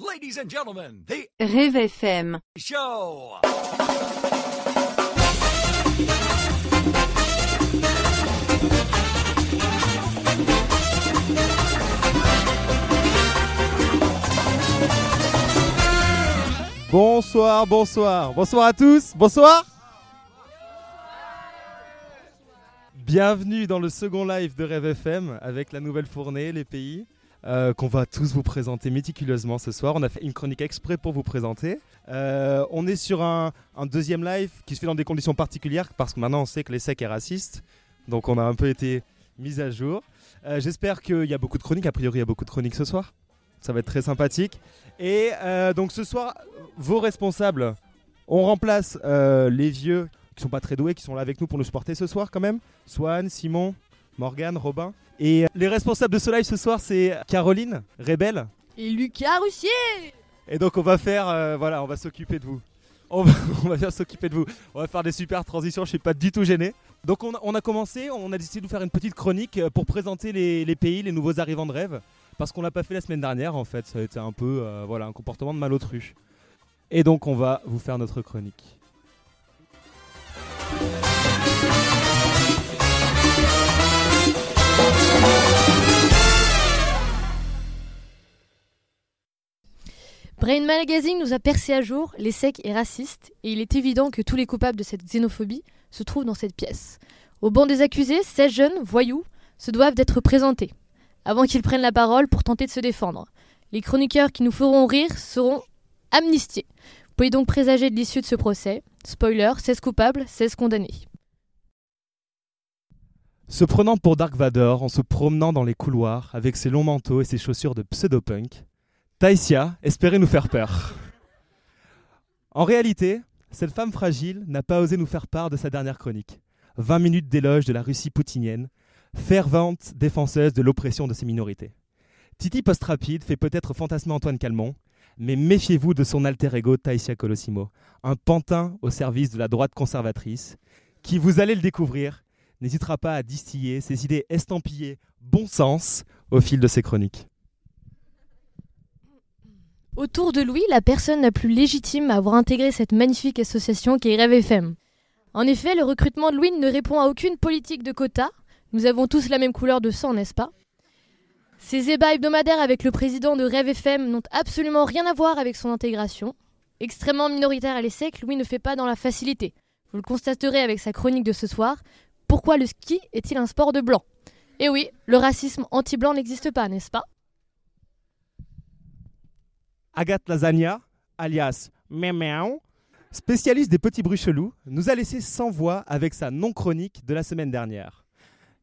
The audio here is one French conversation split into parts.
Ladies and gentlemen, the Rêve FM. show. Bonsoir, bonsoir, bonsoir à tous, bonsoir Bienvenue dans le second live de Rêve FM avec la nouvelle fournée, les pays, euh, qu'on va tous vous présenter méticuleusement ce soir. On a fait une chronique exprès pour vous présenter. Euh, on est sur un, deuxième live qui se fait dans des conditions particulières parce que maintenant on sait que les secs est raciste, donc on a un peu été mis à jour. Euh, J'espère qu'il y a beaucoup de chroniques, a priori il y a beaucoup de chroniques ce soir. Ça va être très sympathique. Et donc ce soir, vos responsables, on remplace les vieux qui sont pas très doués, qui sont là avec nous pour nous supporter ce soir quand même. Swan, Simon, Morgane, Robin. Et euh, les responsables de ce live ce soir, c'est Caroline, Rebelle. Et Lucas Russier Et donc on va faire, euh, voilà, on va s'occuper de vous. On va, on va s'occuper de vous. On va faire des super transitions, je suis pas du tout gêné. Donc on a, on a commencé, on a décidé de vous faire une petite chronique euh, pour présenter les, les pays, les nouveaux arrivants de rêve. Parce qu'on l'a pas fait la semaine dernière en fait, ça a été un peu euh, voilà, un comportement de malotru. Et donc on va vous faire notre chronique. Brain Magazine nous a percé à jour, les secs et racistes, et il est évident que tous les coupables de cette xénophobie se trouvent dans cette pièce. Au banc des accusés, 16 jeunes, voyous, se doivent d'être présentés, avant qu'ils prennent la parole pour tenter de se défendre. Les chroniqueurs qui nous feront rire seront amnistiés. Vous pouvez donc présager de l'issue de ce procès. Spoiler, 16 coupables, 16 condamnés. Se prenant pour Dark Vador en se promenant dans les couloirs avec ses longs manteaux et ses chaussures de pseudo-punk, Taïsia espérait nous faire peur. En réalité, cette femme fragile n'a pas osé nous faire part de sa dernière chronique. 20 minutes d'éloge de la Russie poutinienne, fervente défenseuse de l'oppression de ses minorités. Titi Post-Rapide fait peut-être fantasmer Antoine Calmont, mais méfiez-vous de son alter ego Taïsia Colosimo, un pantin au service de la droite conservatrice, qui, vous allez le découvrir, n'hésitera pas à distiller ses idées estampillées bon sens au fil de ses chroniques. Autour de Louis, la personne la plus légitime à avoir intégré cette magnifique association qui est Rêve FM. En effet, le recrutement de Louis ne répond à aucune politique de quota. Nous avons tous la même couleur de sang, n'est-ce pas? Ces ébats hebdomadaires avec le président de Rêve FM n'ont absolument rien à voir avec son intégration. Extrêmement minoritaire à l'ESSEC, Louis ne fait pas dans la facilité. Vous le constaterez avec sa chronique de ce soir. Pourquoi le ski est-il un sport de blanc? Eh oui, le racisme anti-blanc n'existe pas, n'est-ce pas? Agathe Lasagna, alias Méméo, spécialiste des petits bruits chelous, nous a laissé sans voix avec sa non-chronique de la semaine dernière.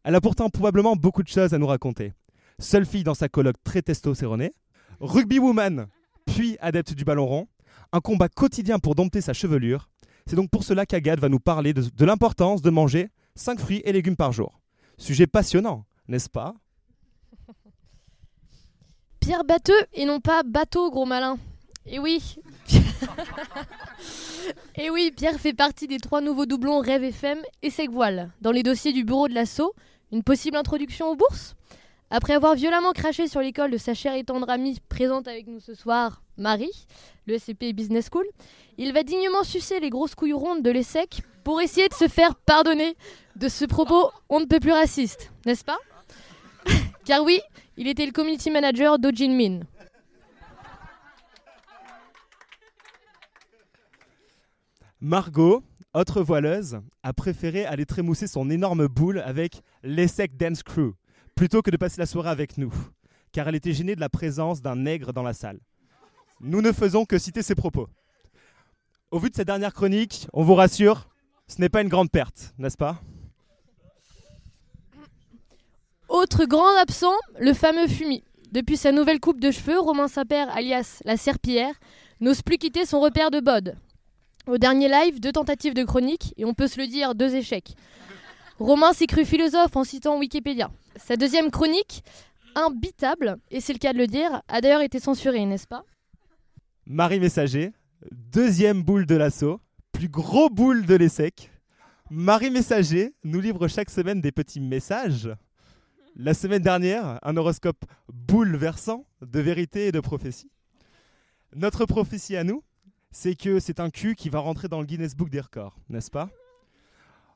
Elle a pourtant probablement beaucoup de choses à nous raconter. Seule fille dans sa colloque très testostéronée, rugby woman, puis adepte du ballon rond, un combat quotidien pour dompter sa chevelure. C'est donc pour cela qu'Agathe va nous parler de, de l'importance de manger 5 fruits et légumes par jour. Sujet passionnant, n'est-ce pas? Pierre Batteux et non pas bateau, gros malin. Et oui. et oui, Pierre fait partie des trois nouveaux doublons Rêve FM et Sec Voile. Dans les dossiers du bureau de l'assaut, une possible introduction aux bourses? Après avoir violemment craché sur l'école de sa chère et tendre amie présente avec nous ce soir, Marie, le SCP Business School, il va dignement sucer les grosses couilles rondes de l'ESSEC pour essayer de se faire pardonner de ce propos on ne peut plus raciste, n'est-ce pas? Car oui, il était le community manager d'Ojin Min. Margot, autre voileuse, a préféré aller trémousser son énorme boule avec l'ESSEC Dance Crew, plutôt que de passer la soirée avec nous, car elle était gênée de la présence d'un nègre dans la salle. Nous ne faisons que citer ses propos. Au vu de cette dernière chronique, on vous rassure, ce n'est pas une grande perte, n'est-ce pas? Autre grand absent, le fameux Fumi. Depuis sa nouvelle coupe de cheveux, Romain Saper, alias la serpillière, n'ose plus quitter son repère de bod. Au dernier live, deux tentatives de chronique, et on peut se le dire, deux échecs. Romain s'est cru philosophe en citant Wikipédia. Sa deuxième chronique, imbitable, et c'est le cas de le dire, a d'ailleurs été censurée, n'est-ce pas? Marie Messager, deuxième boule de l'assaut, plus gros boule de l'ESSEC. Marie Messager nous livre chaque semaine des petits messages. La semaine dernière, un horoscope bouleversant de vérité et de prophétie. Notre prophétie à nous, c'est que c'est un cul qui va rentrer dans le Guinness Book des records, n'est-ce pas?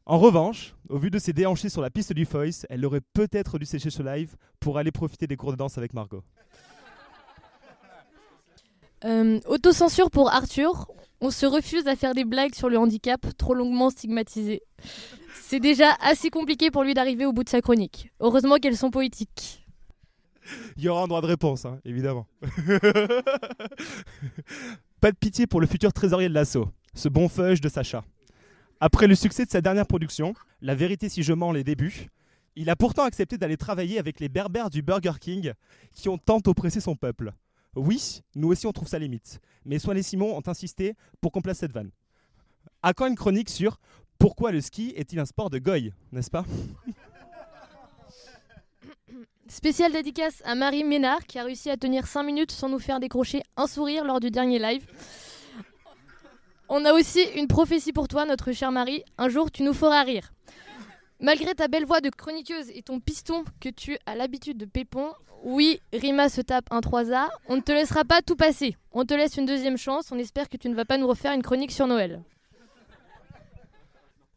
En revanche, au vu de ses déhanchés sur la piste du Foyce, elle aurait peut-être dû sécher ce live pour aller profiter des cours de danse avec Margot. Euh, autocensure pour Arthur. On se refuse à faire des blagues sur le handicap trop longuement stigmatisé. C'est déjà assez compliqué pour lui d'arriver au bout de sa chronique. Heureusement qu'elles sont poétiques. Il y aura un droit de réponse, hein, évidemment. Pas de pitié pour le futur trésorier de l'assaut, ce bon feuge de Sacha. Après le succès de sa dernière production, La vérité si je mens les débuts, il a pourtant accepté d'aller travailler avec les berbères du Burger King qui ont tant oppressé son peuple. Oui, nous aussi on trouve ça limite. Mais Swan et Simon ont insisté pour qu'on place cette vanne. À quand une chronique sur pourquoi le ski est-il un sport de goy, n'est-ce pas? Spéciale dédicace à Marie Ménard qui a réussi à tenir 5 minutes sans nous faire décrocher un sourire lors du dernier live. On a aussi une prophétie pour toi, notre chère Marie. Un jour, tu nous feras rire. Malgré ta belle voix de chroniqueuse et ton piston que tu as l'habitude de pépon, oui, Rima se tape un 3A, on ne te laissera pas tout passer. On te laisse une deuxième chance, on espère que tu ne vas pas nous refaire une chronique sur Noël.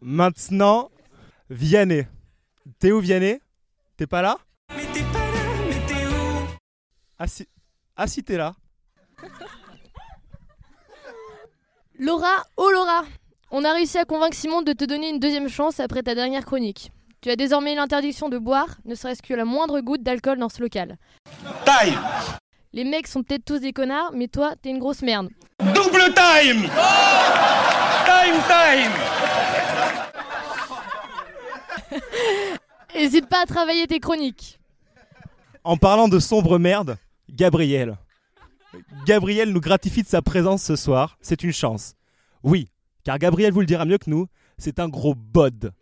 Maintenant, Vianney. T'es où Vianney? T'es pas là? Mais t'es pas là, mais t'es où? Ah si... ah si t'es là. Laura, oh Laura On a réussi à convaincre Simon de te donner une deuxième chance après ta dernière chronique. Tu as désormais l'interdiction de boire, ne serait-ce que la moindre goutte d'alcool dans ce local. Time Les mecs sont peut-être tous des connards, mais toi, t'es une grosse merde. Double time Time, time Hésite pas à travailler tes chroniques. En parlant de sombre merde, Gabriel. Gabriel nous gratifie de sa présence ce soir, c'est une chance. Oui, car Gabriel vous le dira mieux que nous, c'est un gros bod.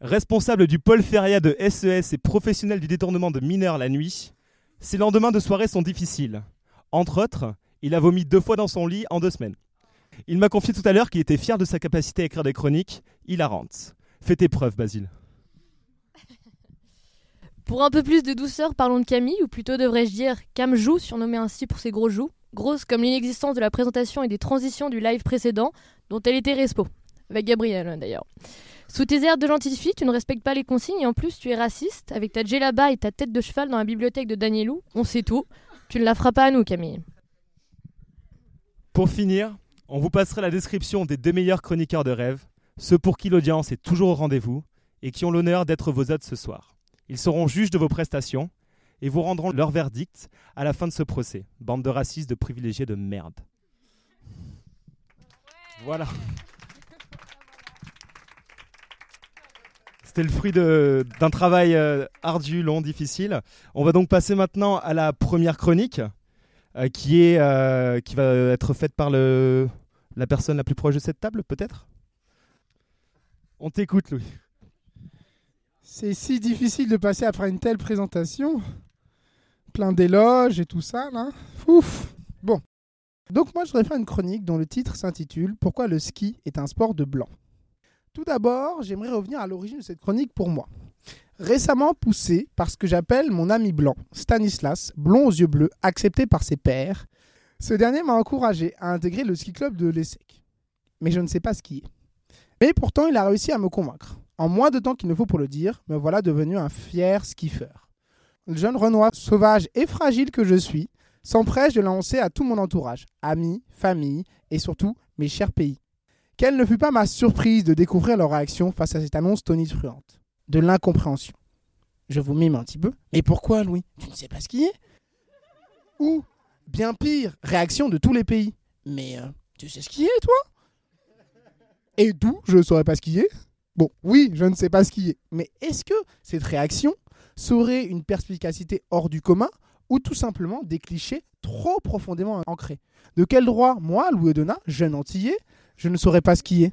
Responsable du pôle feria de SES et professionnel du détournement de mineurs la nuit, ses lendemains de soirée sont difficiles. Entre autres, il a vomi deux fois dans son lit en deux semaines. Il m'a confié tout à l'heure qu'il était fier de sa capacité à écrire des chroniques hilarantes. Fais tes preuves, Basile. Pour un peu plus de douceur, parlons de Camille, ou plutôt devrais-je dire Camjou, surnommée ainsi pour ses gros joues, grosse comme l'inexistence de la présentation et des transitions du live précédent, dont elle était respo. Avec Gabriel, d'ailleurs. Sous tes airs de gentille fille, tu ne respectes pas les consignes et en plus tu es raciste. Avec ta djellaba et ta tête de cheval dans la bibliothèque de Danielou, on sait tout. Tu ne la feras pas à nous, Camille. Pour finir, on vous passerait la description des deux meilleurs chroniqueurs de rêve, ceux pour qui l'audience est toujours au rendez-vous et qui ont l'honneur d'être vos hôtes ce soir. Ils seront juges de vos prestations et vous rendront leur verdict à la fin de ce procès. Bande de racistes, de privilégiés, de merde. Voilà. C'était le fruit d'un travail euh, ardu, long, difficile. On va donc passer maintenant à la première chronique, euh, qui, est, euh, qui va être faite par le, la personne la plus proche de cette table, peut-être? On t'écoute, Louis. C'est si difficile de passer après une telle présentation. Plein d'éloges et tout ça, là. Ouf. Bon. Donc moi, je voudrais faire une chronique dont le titre s'intitule Pourquoi le ski est un sport de blanc? Tout d'abord, j'aimerais revenir à l'origine de cette chronique pour moi. Récemment poussé par ce que j'appelle mon ami blanc, Stanislas, blond aux yeux bleus, accepté par ses pairs, ce dernier m'a encouragé à intégrer le ski club de l'ESSEC. Mais je ne sais pas skier. Mais pourtant, il a réussi à me convaincre. En moins de temps qu'il ne faut pour le dire, me voilà devenu un fier skiffeur. Le jeune Renoir sauvage et fragile que je suis s'empresse de lancer à tout mon entourage, amis, famille et surtout mes chers pays. Quelle ne fut pas ma surprise de découvrir leur réaction face à cette annonce tonitruante De l'incompréhension. Je vous mime un petit peu. Mais pourquoi, Louis? Tu ne sais pas skier Ou, bien pire, réaction de tous les pays. Mais euh, tu sais skier, toi? Et d'où je ne saurais pas skier Bon, oui, je ne sais pas skier. Mais est-ce que cette réaction serait une perspicacité hors du commun ou tout simplement des clichés trop profondément ancrés? De quel droit, moi, Louis Odona, jeune antillais, je ne saurais pas skier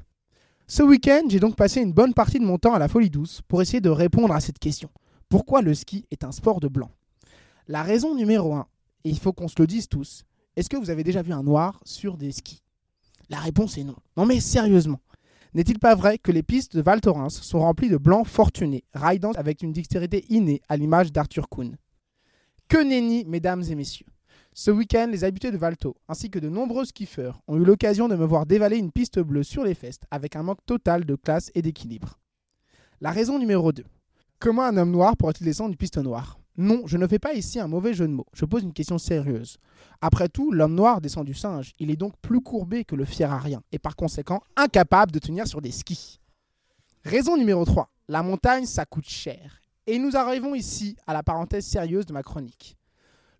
Ce week-end, j'ai donc passé une bonne partie de mon temps à la folie douce pour essayer de répondre à cette question. Pourquoi le ski est un sport de blanc? La raison numéro un, et il faut qu'on se le dise tous, est-ce que vous avez déjà vu un noir sur des skis? La réponse est non. Non mais sérieusement. N'est-il pas vrai que les pistes de Val Thorens sont remplies de blancs fortunés, ridant avec une dextérité innée à l'image d'Arthur Kuhn? Que nenni, mesdames et messieurs Ce week-end, les habitués de Valto, ainsi que de nombreux skiffeurs, ont eu l'occasion de me voir dévaler une piste bleue sur les festes avec un manque total de classe et d'équilibre. La raison numéro 2. Comment un homme noir pourrait-il descendre une piste noire? Non, je ne fais pas ici un mauvais jeu de mots, je pose une question sérieuse. Après tout, l'homme noir descend du singe, il est donc plus courbé que le fier à rien, et par conséquent incapable de tenir sur des skis. Raison numéro 3. La montagne, ça coûte cher. Et nous arrivons ici à la parenthèse sérieuse de ma chronique.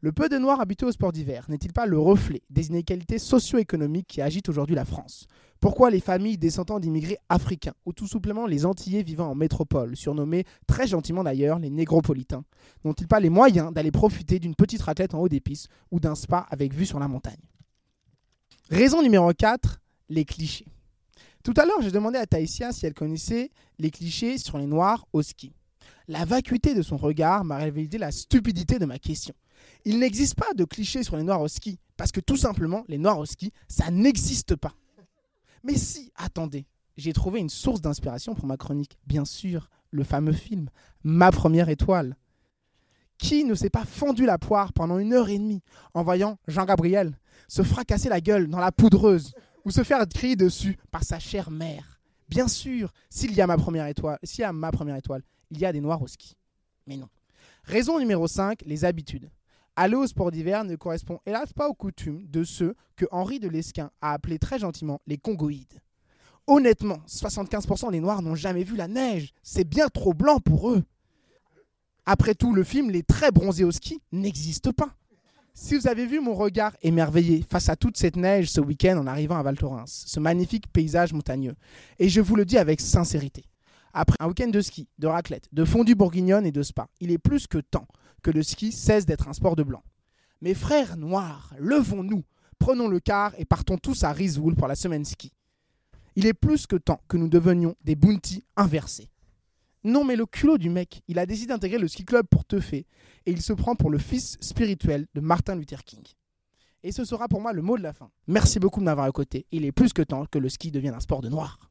Le peu de Noirs habitués au sport d'hiver n'est-il pas le reflet des inégalités socio-économiques qui agitent aujourd'hui la France? Pourquoi les familles descendant d'immigrés africains, ou tout simplement les Antillais vivant en métropole, surnommés très gentiment d'ailleurs les négropolitains, n'ont-ils pas les moyens d'aller profiter d'une petite raclette en haut des pistes ou d'un spa avec vue sur la montagne? Raison numéro 4, les clichés. Tout à l'heure, j'ai demandé à Taïsia si elle connaissait les clichés sur les Noirs au ski. La vacuité de son regard m'a révélé la stupidité de ma question. Il n'existe pas de clichés sur les noirs au ski, parce que tout simplement, les noirs au ski, ça n'existe pas. Mais si, attendez, j'ai trouvé une source d'inspiration pour ma chronique. Bien sûr, le fameux film, Ma première étoile. Qui ne s'est pas fendu la poire pendant une heure et demie en voyant Jean-Gabriel se fracasser la gueule dans la poudreuse ou se faire crier dessus par sa chère mère Bien sûr, s'il y a ma première étoile, s'il y a ma première étoile, il y a des noirs au ski. Mais non. Raison numéro 5, les habitudes. Aller au sport d'hiver ne correspond hélas pas aux coutumes de ceux que Henri de Lesquin a appelés très gentiment les congoïdes. Honnêtement, 75% des Noirs n'ont jamais vu la neige. C'est bien trop blanc pour eux. Après tout, le film Les très bronzés au ski n'existe pas. Si vous avez vu mon regard émerveillé face à toute cette neige ce week-end en arrivant à Val Thorens, ce magnifique paysage montagneux, et je vous le dis avec sincérité, après un week-end de ski, de raclette, de fondue bourguignonne et de spa, il est plus que temps que le ski cesse d'être un sport de blanc. Mes frères noirs, levons-nous, prenons le car et partons tous à Rizoul pour la semaine ski. Il est plus que temps que nous devenions des bounty inversés. Non mais le culot du mec, il a décidé d'intégrer le ski club pour teuffer et il se prend pour le fils spirituel de Martin Luther King. Et ce sera pour moi le mot de la fin. Merci beaucoup de m'avoir écouté. Il est plus que temps que le ski devienne un sport de noir.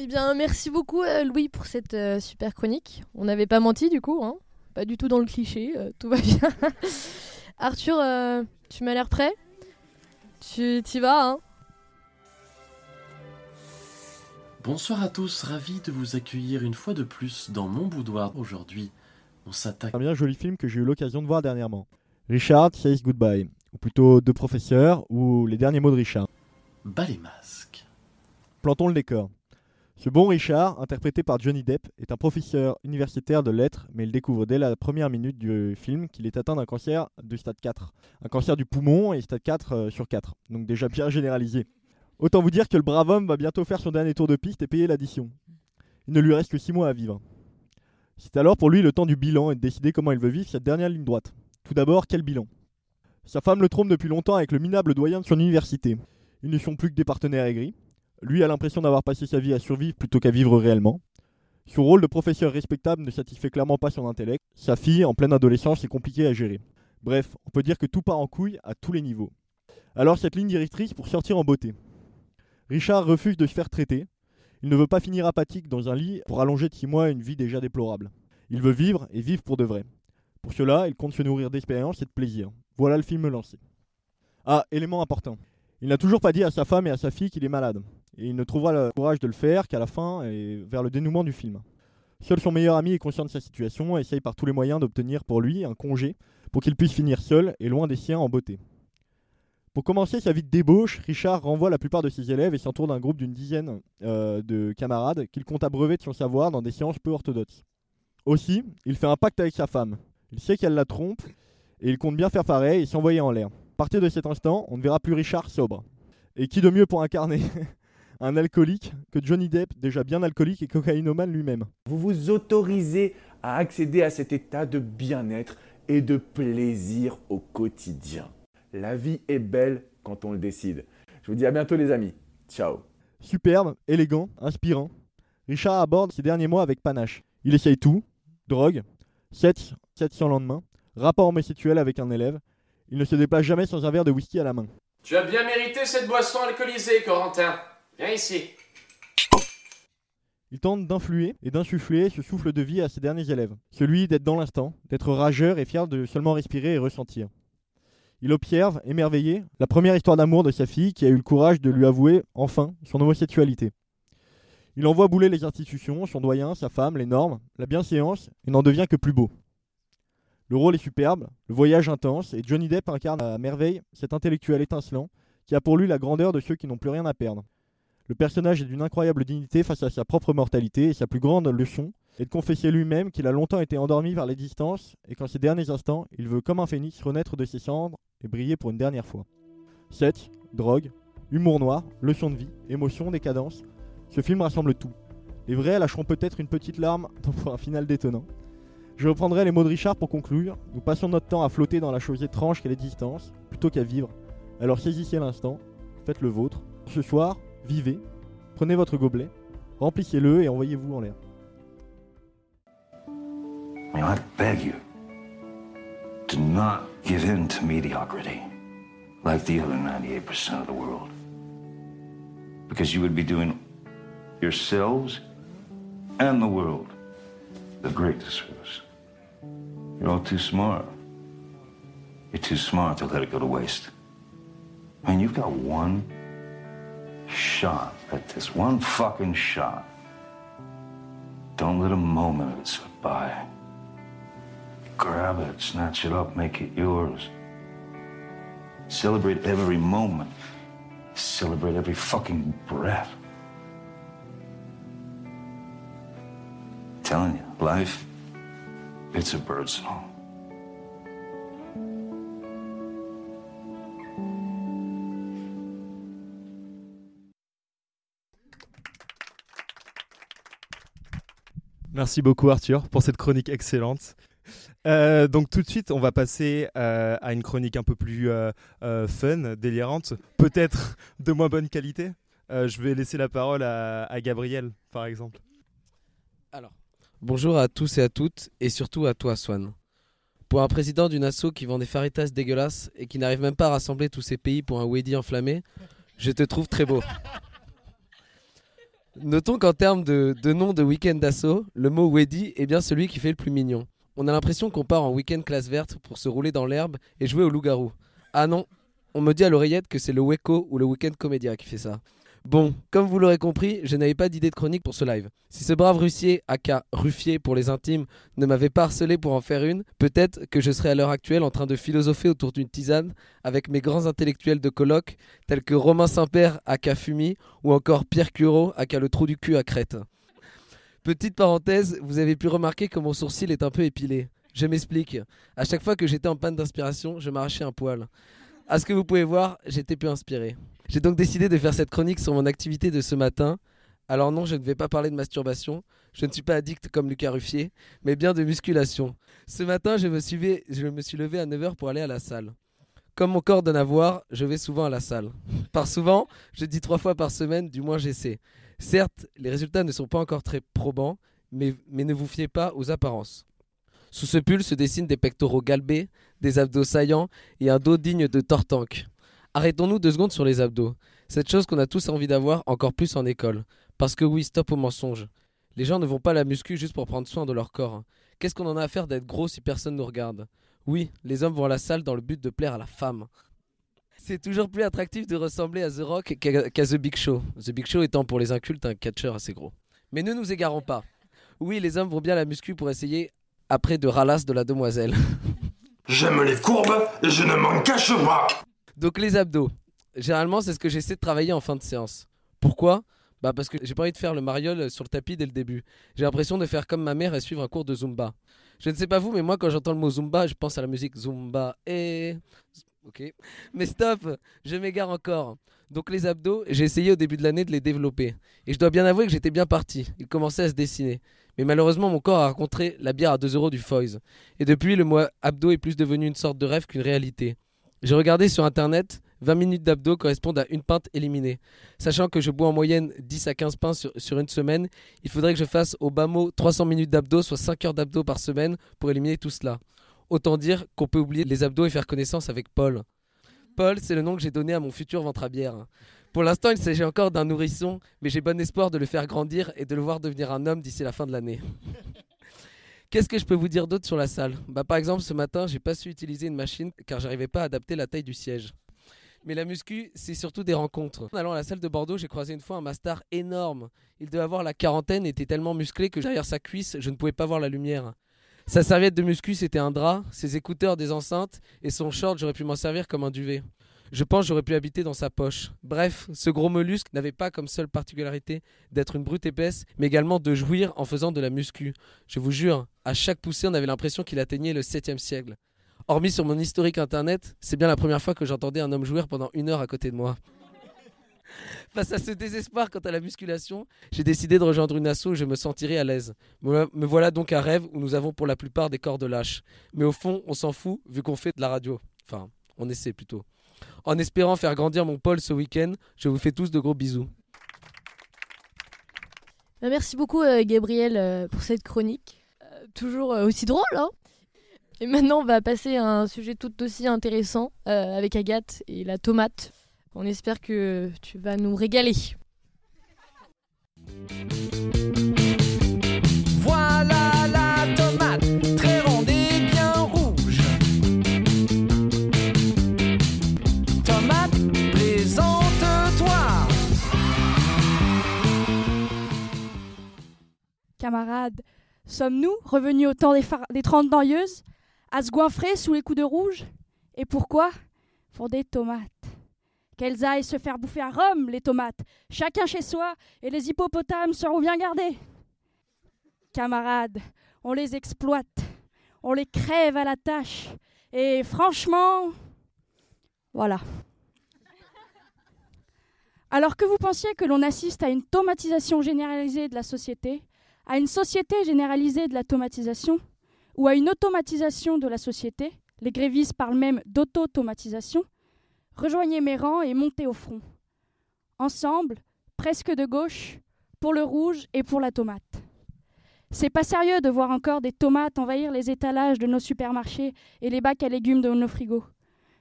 Eh bien, merci beaucoup euh, Louis pour cette euh, super chronique. On n'avait pas menti du coup, hein pas du tout dans le cliché, euh, tout va bien. Arthur, euh, tu m'as l'air prêt? Tu y vas, hein? Bonsoir à tous, ravi de vous accueillir une fois de plus dans mon boudoir. Aujourd'hui, on s'attaque un bien joli film que j'ai eu l'occasion de voir dernièrement. Richard Says Goodbye, ou plutôt Deux professeurs, ou Les derniers mots de Richard. bas les masques. Plantons le décor. Ce bon Richard, interprété par Johnny Depp, est un professeur universitaire de lettres, mais il découvre dès la première minute du film qu'il est atteint d'un cancer de stade 4. Un cancer du poumon et stade 4 euh, sur 4, donc déjà bien généralisé. Autant vous dire que le brave homme va bientôt faire son dernier tour de piste et payer l'addition. Il ne lui reste que 6 mois à vivre. C'est alors pour lui le temps du bilan et de décider comment il veut vivre cette dernière ligne droite. Tout d'abord, quel bilan? Sa femme le trompe depuis longtemps avec le minable doyen de son université. Ils ne sont plus que des partenaires aigris. Lui a l'impression d'avoir passé sa vie à survivre plutôt qu'à vivre réellement. Son rôle de professeur respectable ne satisfait clairement pas son intellect. Sa fille, en pleine adolescence, est compliquée à gérer. Bref, on peut dire que tout part en couille à tous les niveaux. Alors cette ligne directrice pour sortir en beauté. Richard refuse de se faire traiter. Il ne veut pas finir apathique dans un lit pour allonger de 6 mois une vie déjà déplorable. Il veut vivre et vivre pour de vrai. Pour cela, il compte se nourrir d'expérience et de plaisir. Voilà le film lancé. Ah, élément important. Il n'a toujours pas dit à sa femme et à sa fille qu'il est malade. Et il ne trouvera le courage de le faire qu'à la fin et vers le dénouement du film. Seul son meilleur ami est conscient de sa situation et essaye par tous les moyens d'obtenir pour lui un congé pour qu'il puisse finir seul et loin des siens en beauté. Pour commencer sa vie de débauche, Richard renvoie la plupart de ses élèves et s'entoure d'un groupe d'une dizaine euh, de camarades qu'il compte abreuver de son savoir dans des séances peu orthodoxes. Aussi, il fait un pacte avec sa femme. Il sait qu'elle la trompe et il compte bien faire pareil et s'envoyer en l'air. À partir de cet instant, on ne verra plus Richard sobre. Et qui de mieux pour incarner un alcoolique que Johnny Depp, déjà bien alcoolique et cocaïnomane lui-même Vous vous autorisez à accéder à cet état de bien-être et de plaisir au quotidien. La vie est belle quand on le décide. Je vous dis à bientôt les amis. Ciao. Superbe, élégant, inspirant, Richard aborde ses derniers mois avec panache. Il essaye tout drogue, sexe, sexe sans lendemain, rapport homosexuel avec un élève. Il ne se déplace jamais sans un verre de whisky à la main. Tu as bien mérité cette boisson alcoolisée, Corentin. Viens ici. Il tente d'influer et d'insuffler ce souffle de vie à ses derniers élèves, celui d'être dans l'instant, d'être rageur et fier de seulement respirer et ressentir. Il observe, émerveillé, la première histoire d'amour de sa fille qui a eu le courage de lui avouer, enfin, son homosexualité. Il envoie bouler les institutions, son doyen, sa femme, les normes, la bienséance, et n'en devient que plus beau. Le rôle est superbe, le voyage intense, et Johnny Depp incarne à merveille cet intellectuel étincelant qui a pour lui la grandeur de ceux qui n'ont plus rien à perdre. Le personnage est d'une incroyable dignité face à sa propre mortalité, et sa plus grande leçon est de confesser lui-même qu'il a longtemps été endormi par l'existence, et qu'en ces derniers instants, il veut comme un phénix renaître de ses cendres et briller pour une dernière fois. Sexe, drogue, humour noir, leçon de vie, émotion, décadence, ce film rassemble tout. Les vrais lâcheront peut-être une petite larme pour un final détonnant. Je reprendrai les mots de Richard pour conclure. Nous passons notre temps à flotter dans la chose étrange qu'est l'existence, plutôt qu'à vivre. Alors saisissez l'instant, faites le vôtre. Ce soir, vivez, prenez votre gobelet, remplissez-le et envoyez-vous en l'air. I beg you to not give in to mediocrity like the other 98% of the world. Because you would be doing yourselves and the world the great disservice. You're all too smart. You're too smart to let it go to waste. I mean, you've got one shot at this, one fucking shot. Don't let a moment of it slip by. Grab it, snatch it up, make it yours. Celebrate every moment. Celebrate every fucking breath. I'm telling you, life, it's a bird song. Merci beaucoup Arthur pour cette chronique excellente. Euh, donc tout de suite, on va passer euh, à une chronique un peu plus euh, fun, délirante, peut-être de moins bonne qualité. Je vais laisser la parole à, Gabriel, par exemple. Alors, bonjour à tous et à toutes, et surtout à toi, Swan. Pour un président d'une asso qui vend des faritas dégueulasses et qui n'arrive même pas à rassembler tous ces pays pour un Weddy enflammé, je te trouve très beau. Notons qu'en termes de, nom de week-end d'assaut, le mot Weddy est bien celui qui fait le plus mignon. On a l'impression qu'on part en week-end classe verte pour se rouler dans l'herbe et jouer au loup-garou. Ah non, on me dit à l'oreillette que c'est le Weko ou le Weekend Comédia qui fait ça. Bon, comme vous l'aurez compris, je n'avais pas d'idée de chronique pour ce live. Si ce brave Russier, aka Ruffier pour les intimes, ne m'avait pas harcelé pour en faire une, peut-être que je serais à l'heure actuelle en train de philosopher autour d'une tisane avec mes grands intellectuels de colloque, tels que Romain Saint-Père, aka Fumi, ou encore Pierre Cureau, aka le trou du cul à Crète. Petite parenthèse, vous avez pu remarquer que mon sourcil est un peu épilé. Je m'explique. À chaque fois que j'étais en panne d'inspiration, je m'arrachais un poil. À ce que vous pouvez voir, j'étais peu inspiré. J'ai donc décidé de faire cette chronique sur mon activité de ce matin. Alors non, je ne vais pas parler de masturbation. Je ne suis pas addict comme Lucas Ruffier, mais bien de musculation. Ce matin, je me suis, levé à 9h pour aller à la salle. Comme mon corps donne à voir, je vais souvent à la salle. Par souvent, je dis trois fois par semaine, du moins j'essaie. Certes, les résultats ne sont pas encore très probants, mais, mais ne vous fiez pas aux apparences. Sous ce pull se dessinent des pectoraux galbés, des abdos saillants et un dos digne de Tortank. Arrêtons-nous deux secondes sur les abdos. Cette chose qu'on a tous envie d'avoir, encore plus en école. Parce que oui, stop au mensonge. Les gens ne vont pas la muscu juste pour prendre soin de leur corps. Qu'est-ce qu'on en a à faire d'être gros si personne nous regarde? Oui, les hommes vont à la salle dans le but de plaire à la femme. C'est toujours plus attractif de ressembler à The Rock qu'à The Big Show. The Big Show étant pour les incultes un catcheur assez gros. Mais ne nous égarons pas. Oui, les hommes vont bien la muscu pour essayer après de ralasse de la demoiselle. J'aime les courbes et je ne m'en cache pas. Donc les abdos. Généralement, c'est ce que j'essaie de travailler en fin de séance. Pourquoi? Bah parce que j'ai pas envie de faire le mariole sur le tapis dès le début. J'ai l'impression de faire comme ma mère et suivre un cours de zumba. Je ne sais pas vous, mais moi quand j'entends le mot zumba, je pense à la musique zumba et OK. Mais stop, je m'égare encore. Donc les abdos, j'ai essayé au début de l'année de les développer et je dois bien avouer que j'étais bien parti. Ils commençaient à se dessiner. Mais malheureusement, mon corps a rencontré la bière à 2 euros du Foy's. Et depuis, le mot abdos est plus devenu une sorte de rêve qu'une réalité. J'ai regardé sur internet, 20 minutes d'abdos correspondent à une pinte éliminée. Sachant que je bois en moyenne 10 à 15 pintes sur, sur une semaine, il faudrait que je fasse au bas mot 300 minutes d'abdos, soit 5 heures d'abdos par semaine pour éliminer tout cela. Autant dire qu'on peut oublier les abdos et faire connaissance avec Paul. Paul, c'est le nom que j'ai donné à mon futur ventre à bière. Pour l'instant, il s'agit encore d'un nourrisson, mais j'ai bon espoir de le faire grandir et de le voir devenir un homme d'ici la fin de l'année. Qu'est-ce que je peux vous dire d'autre sur la salle? Bah, Par exemple, ce matin, j'ai pas su utiliser une machine car j'arrivais pas à adapter la taille du siège. Mais la muscu, c'est surtout des rencontres. En allant à la salle de Bordeaux, j'ai croisé une fois un master énorme. Il devait avoir la quarantaine et était tellement musclé que derrière sa cuisse, je ne pouvais pas voir la lumière. Sa serviette de muscu, c'était un drap, ses écouteurs des enceintes, et son short, j'aurais pu m'en servir comme un duvet. Je pense j'aurais pu habiter dans sa poche. Bref, ce gros mollusque n'avait pas comme seule particularité d'être une brute épaisse, mais également de jouir en faisant de la muscu. Je vous jure, à chaque poussée, on avait l'impression qu'il atteignait le 7 siècle. Hormis sur mon historique internet, c'est bien la première fois que j'entendais un homme jouir pendant une heure à côté de moi. Face à ce désespoir quant à la musculation, j'ai décidé de rejoindre une asso où je me sentirais à l'aise. Me voilà donc un rêve où nous avons pour la plupart des corps de lâches. Mais au fond, on s'en fout vu qu'on fait de la radio. Enfin, on essaie plutôt. En espérant faire grandir mon pôle ce week-end, je vous fais tous de gros bisous. Bah, merci beaucoup euh, Gabriel euh, pour cette chronique. Euh, toujours aussi drôle. Hein et maintenant on va passer à un sujet tout aussi intéressant avec Agathe et la tomate. On espère que tu vas nous régaler. Camarades, sommes-nous revenus au temps des, trente dentieuses, à se goinfrer sous les coups de rouge? Et pourquoi? Pour des tomates. Qu'elles aillent se faire bouffer à Rome, les tomates, chacun chez soi, et les hippopotames seront bien gardés. Camarades, on les exploite, on les crève à la tâche, et franchement, voilà. Alors que vous pensiez que l'on assiste à une tomatisation généralisée de la société, à une société généralisée de la tomatisation, ou à une automatisation de la société, les grévistes parlent même d'auto-automatisation, rejoignez mes rangs et montez au front. Ensemble, presque de gauche, pour le rouge et pour la tomate. C'est pas sérieux de voir encore des tomates envahir les étalages de nos supermarchés et les bacs à légumes de nos frigos.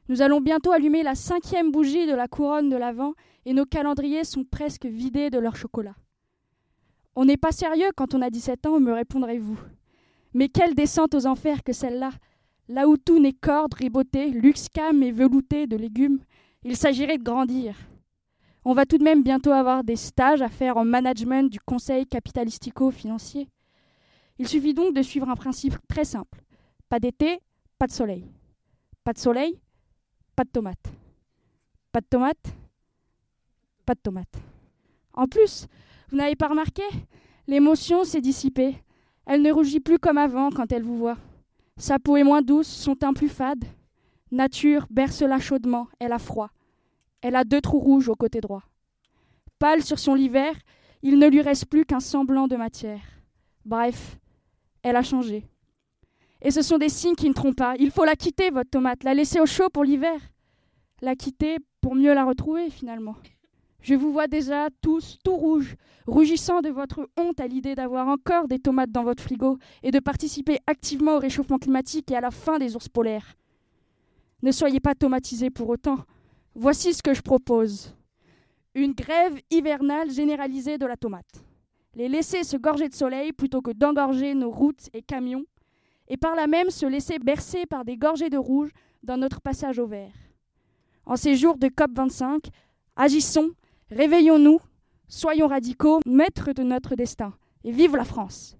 Nous allons bientôt allumer la cinquième bougie de la couronne de l'Avent et nos calendriers sont presque vidés de leur chocolat. On n'est pas sérieux quand on a 17 ans, me répondrez-vous. Mais quelle descente aux enfers que celle-là Là où tout n'est corde, riboté, luxe cam et velouté de légumes, il s'agirait de grandir. On va tout de même bientôt avoir des stages à faire en management du conseil capitalistico-financier. Il suffit donc de suivre un principe très simple. Pas d'été, pas de soleil. Pas de soleil, pas de tomates. Pas de tomates, pas de tomates. En plus, vous n'avez pas remarqué? L'émotion s'est dissipée. Elle ne rougit plus comme avant quand elle vous voit. Sa peau est moins douce, son teint plus fade. Nature berce-la chaudement, elle a froid. Elle a deux trous rouges au côté droit. Pâle sur son lit vert, il ne lui reste plus qu'un semblant de matière. Bref, elle a changé. Et ce sont des signes qui ne trompent pas. Il faut la quitter, votre tomate, la laisser au chaud pour l'hiver. La quitter pour mieux la retrouver, finalement. Je vous vois déjà tous tout rouges, rougissant de votre honte à l'idée d'avoir encore des tomates dans votre frigo et de participer activement au réchauffement climatique et à la fin des ours polaires. Ne soyez pas tomatisés pour autant. Voici ce que je propose. Une grève hivernale généralisée de la tomate. Les laisser se gorger de soleil plutôt que d'engorger nos routes et camions, et par là même se laisser bercer par des gorgées de rouge dans notre passage au vert. En ces jours de COP25, agissons, réveillons-nous, soyons radicaux, maîtres de notre destin, et vive la France.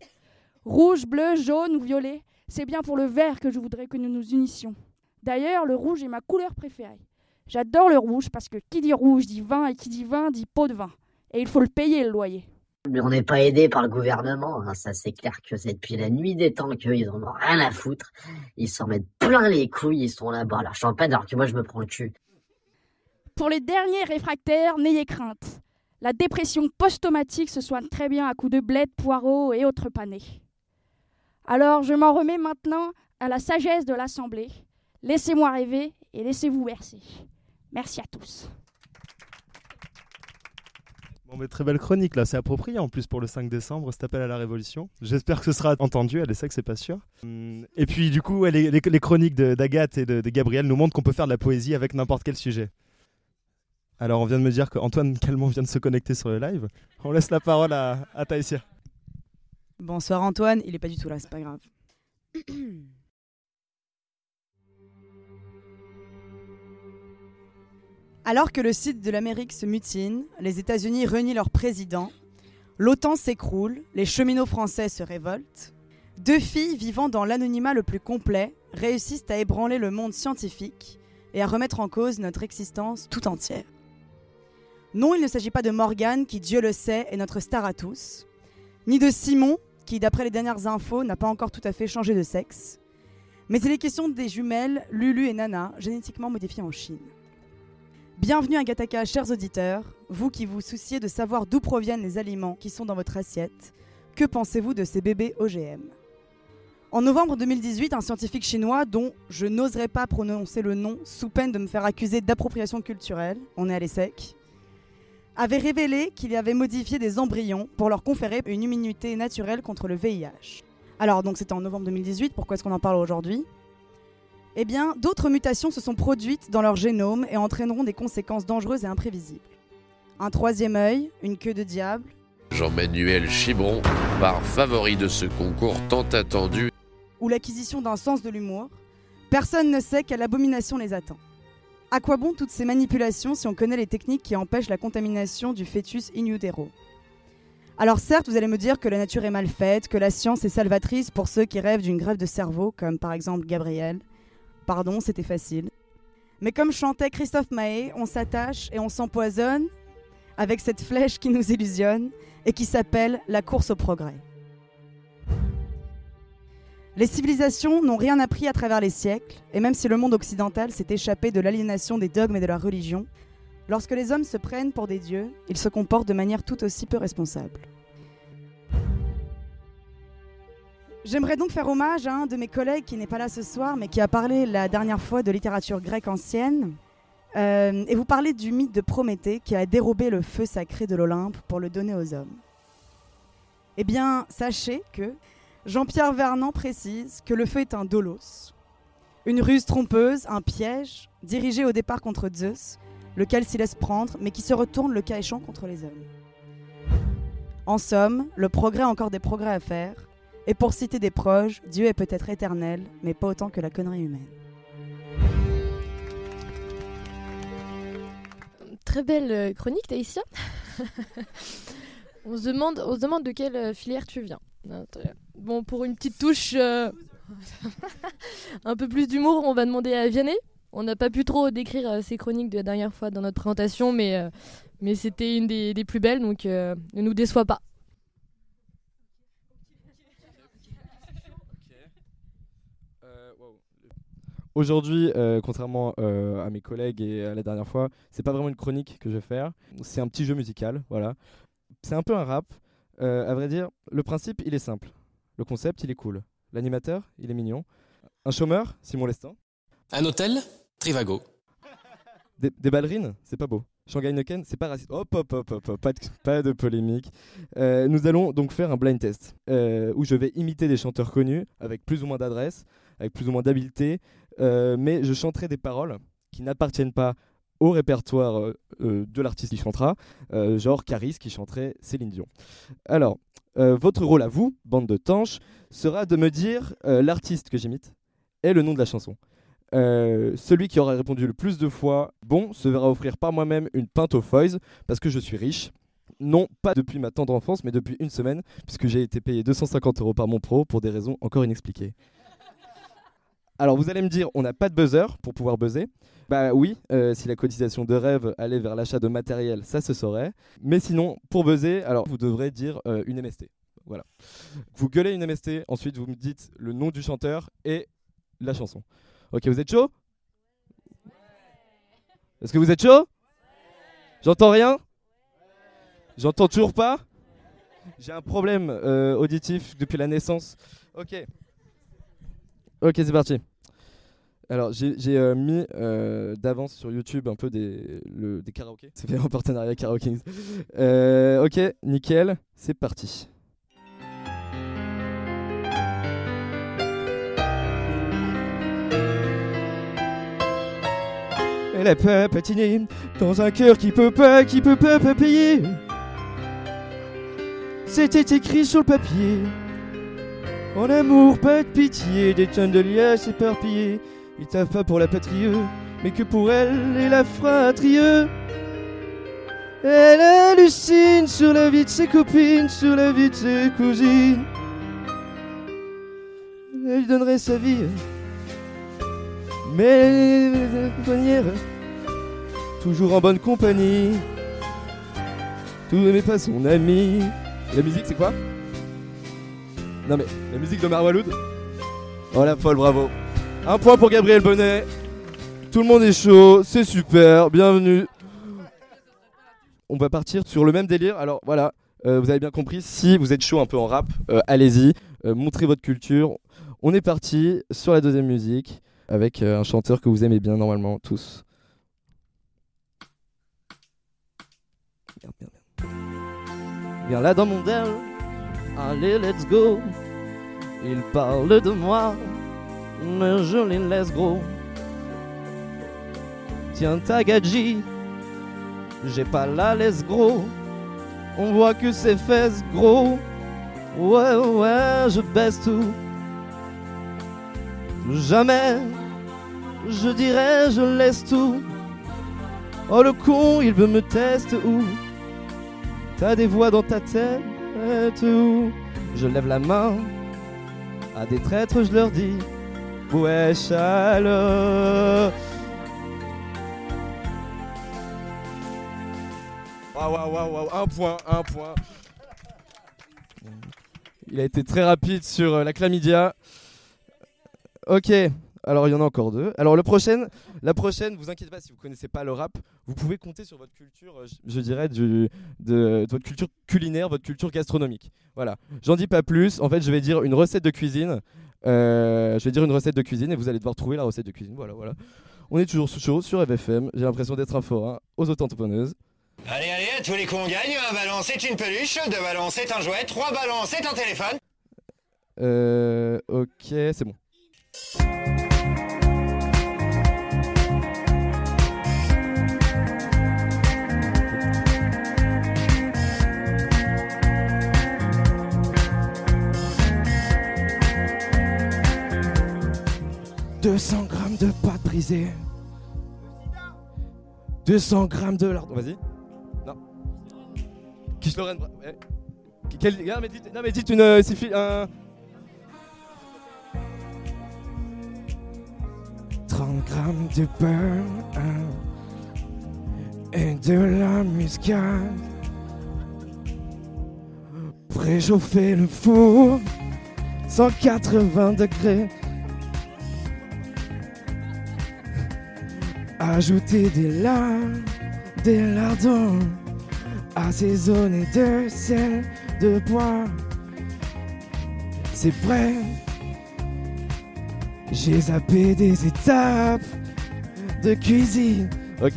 Rouge, bleu, jaune ou violet, c'est bien pour le vert que je voudrais que nous nous unissions. D'ailleurs, le rouge est ma couleur préférée. J'adore le rouge parce que qui dit rouge dit vin et qui dit vin dit pot de vin. Et il faut le payer le loyer. Mais on n'est pas aidé par le gouvernement, hein. ça c'est clair que c'est depuis la nuit des temps qu'ils en ont rien à foutre. Ils s'en mettent plein les couilles, ils sont là-bas à la champagne alors que moi je me prends le cul. Pour les derniers réfractaires, n'ayez crainte. La dépression post-traumatique se soigne très bien à coups de bled, poireaux et autres panés. Alors je m'en remets maintenant à la sagesse de l'Assemblée. Laissez-moi rêver et laissez-vous bercer. Merci à tous. Bon, mais très belle chronique là, c'est approprié en plus pour le 5 décembre, cet appel à la révolution. J'espère que ce sera entendu, elle sait que c'est pas sûr. Hum, Et puis du coup, les, les- chroniques d'Agathe et de, de Gabriel nous montrent qu'on peut faire de la poésie avec n'importe quel sujet. Alors, on vient de me dire qu'Antoine Calmont vient de se connecter sur le live. On laisse la parole à, à. Bonsoir Antoine, il est pas du tout là, c'est pas grave. Alors que le sud de l'Amérique se mutine, les États-Unis renient leur président, l'OTAN s'écroule, les cheminots français se révoltent, deux filles vivant dans l'anonymat le plus complet réussissent à ébranler le monde scientifique et à remettre en cause notre existence tout entière. Non, il ne s'agit pas de Morgane, qui, Dieu le sait, est notre star à tous, ni de Simon, qui, d'après les dernières infos, n'a pas encore tout à fait changé de sexe, mais il est question des jumelles Lulu et Nana, génétiquement modifiées en Chine. Bienvenue à Gataka, chers auditeurs, vous qui vous souciez de savoir d'où proviennent les aliments qui sont dans votre assiette. Que pensez-vous de ces bébés OGM En novembre 2018, un scientifique chinois, dont je n'oserais pas prononcer le nom sous peine de me faire accuser d'appropriation culturelle, on est à l'ESSEC, avait révélé qu'il avait modifié des embryons pour leur conférer une immunité naturelle contre le VIH. Alors, donc c'était en novembre 2018, pourquoi est-ce qu'on en parle aujourd'hui? Eh bien, d'autres mutations se sont produites dans leur génome et entraîneront des conséquences dangereuses et imprévisibles. Un troisième œil, une queue de diable. Jean-Manuel Chibron, par favori de ce concours tant attendu. Ou l'acquisition d'un sens de l'humour. Personne ne sait quelle abomination les attend. À quoi bon toutes ces manipulations si on connaît les techniques qui empêchent la contamination du fœtus in utero? Alors certes, vous allez me dire que la nature est mal faite, que la science est salvatrice pour ceux qui rêvent d'une grève de cerveau, comme par exemple Gabriel, Pardon, c'était facile. Mais comme chantait Christophe Maé, on s'attache et on s'empoisonne avec cette flèche qui nous illusionne et qui s'appelle la course au progrès. Les civilisations n'ont rien appris à travers les siècles, et même si le monde occidental s'est échappé de l'aliénation des dogmes et de la religion, lorsque les hommes se prennent pour des dieux, ils se comportent de manière tout aussi peu responsable. J'aimerais donc faire hommage à un de mes collègues qui n'est pas là ce soir, mais qui a parlé la dernière fois de littérature grecque ancienne, euh, et vous parler du mythe de Prométhée qui a dérobé le feu sacré de l'Olympe pour le donner aux hommes. Eh bien, sachez que Jean-Pierre Vernant précise que le feu est un dolos, une ruse trompeuse, un piège, dirigé au départ contre Zeus, lequel s'y laisse prendre, mais qui se retourne le cas échéant contre les hommes. En somme, le progrès a encore des progrès à faire, et pour citer des proches, Dieu est peut-être éternel, mais pas autant que la connerie humaine. Très belle euh, chronique, Taïsia. on, se demande, de quelle euh, filière tu viens. Bon, pour une petite touche, euh, un peu plus d'humour, on va demander à Vianney. On n'a pas pu trop décrire ces chroniques de la dernière fois dans notre présentation, mais, mais c'était une des, plus belles, donc ne nous déçois pas. Aujourd'hui, euh, contrairement euh, à mes collègues et à la dernière fois, c'est pas vraiment une chronique que je vais faire. C'est un petit jeu musical, voilà. C'est un peu un rap. Euh, à vrai dire, le principe, il est simple. Le concept, il est cool. L'animateur, il est mignon. Un chômeur, Simon Lestan. Un hôtel, Trivago. Des, ballerines, c'est pas beau. Shanghai Noken, c'est pas raciste. Hop, hop, hop, hop, pas, de, pas de polémique. nous allons donc faire un blind test où je vais imiter des chanteurs connus avec plus ou moins d'adresse, avec plus ou moins d'habileté, euh, mais je chanterai des paroles qui n'appartiennent pas au répertoire euh, euh, de l'artiste qui chantera, genre Caris qui chanterait Céline Dion. Alors, votre rôle à vous, bande de tanches, sera de me dire l'artiste que j'imite et le nom de la chanson. celui qui aura répondu le plus de fois bon se verra offrir par moi-même une pinte au Foys parce que je suis riche. Non, pas depuis ma tendre enfance, mais depuis une semaine, puisque j'ai été payé 250 euros par mon pro pour des raisons encore inexpliquées. Alors vous allez me dire, on n'a pas de buzzer pour pouvoir buzzer. Bah oui, euh, si la cotisation de rêve allait vers l'achat de matériel, ça se saurait. Mais sinon, pour buzzer, alors vous devrez dire euh, une MST. Voilà. Vous gueulez une MST, ensuite vous me dites le nom du chanteur et la chanson. Ok, vous êtes chaud? Est-ce que vous êtes chaud? J'entends rien? J'entends toujours pas? J'ai un problème euh, auditif depuis la naissance. Ok. Ok, c'est parti. Alors, j'ai euh, mis euh, d'avance sur YouTube un peu des, le, des karaokés. C'est fait en partenariat Karaoke euh, ok, nickel, c'est parti. voudrais pas patiner dans un cœur qui peut pas, qui peut pas, pas payer. C'était écrit sur le papier. En amour, pas de pitié, des tonnes de liasses éparpillées. Ils taffent pas pour la patrie, mais que pour elle et la fratrie. Elle hallucine sur la vie de ses copines, sur la vie de ses cousines. Elle donnerait sa vie, mais manière, toujours en bonne compagnie. Tout n'est pas son ami. La musique, c'est quoi? Non mais, la musique de Marwaloud Oh la folle, bravo. Un point pour Gabriel Bonnet. Tout le monde est chaud, c'est super, bienvenue. On va partir sur le même délire. Alors voilà, euh, vous avez bien compris, si vous êtes chaud un peu en rap, euh, allez-y, euh, montrez votre culture. On est parti sur la deuxième musique avec un chanteur que vous aimez bien normalement tous. Viens là dans mon allez let's go. Il parle de moi, mais je les laisse gros. Tiens ta gadji, j'ai pas la laisse gros. On voit que ses fesses gros. Ouais, ouais, je baisse tout. Jamais, je dirais, je laisse tout. Oh le con, il veut me tester où? T'as des voix dans ta tête? Où Je lève la main à des traîtres, je leur dis Ouais, chaleur. Waouh, waouh, waouh, waouh, un point, un point. Il a été très rapide sur euh, la chlamydia. Ok, alors il y en a encore deux. Alors le prochain, la prochaine, vous inquiétez pas si vous connaissez pas le rap, vous pouvez compter sur votre culture, euh, je, je dirais, du, de, de votre culture culinaire, votre culture gastronomique. Voilà. J'en dis pas plus. En fait, je vais dire une recette de cuisine. Euh, je vais dire une recette de cuisine et vous allez devoir trouver la recette de cuisine. Voilà, voilà. On est toujours sous chaud sur FFM. J'ai l'impression d'être un forain aux auto-entrepreneuses. Allez, allez, à tous les coups on gagne. Un ballon c'est une peluche, deux ballons c'est un jouet, trois ballons c'est un téléphone. Euh, ok, c'est bon. « 200 grammes de pâte brisée. 200 grammes de lardon. Vas-y. Non. Quiche Lorraine. Quel... Non, mais dites, non, mais dites une. euh, un... 30 grammes de beurre et de la muscade. Préchauffer le four, 180 degrés. Ajouter des larmes, des lardons, assaisonner de sel, de bois. C'est prêt. J'ai zappé des étapes de cuisine. Ok.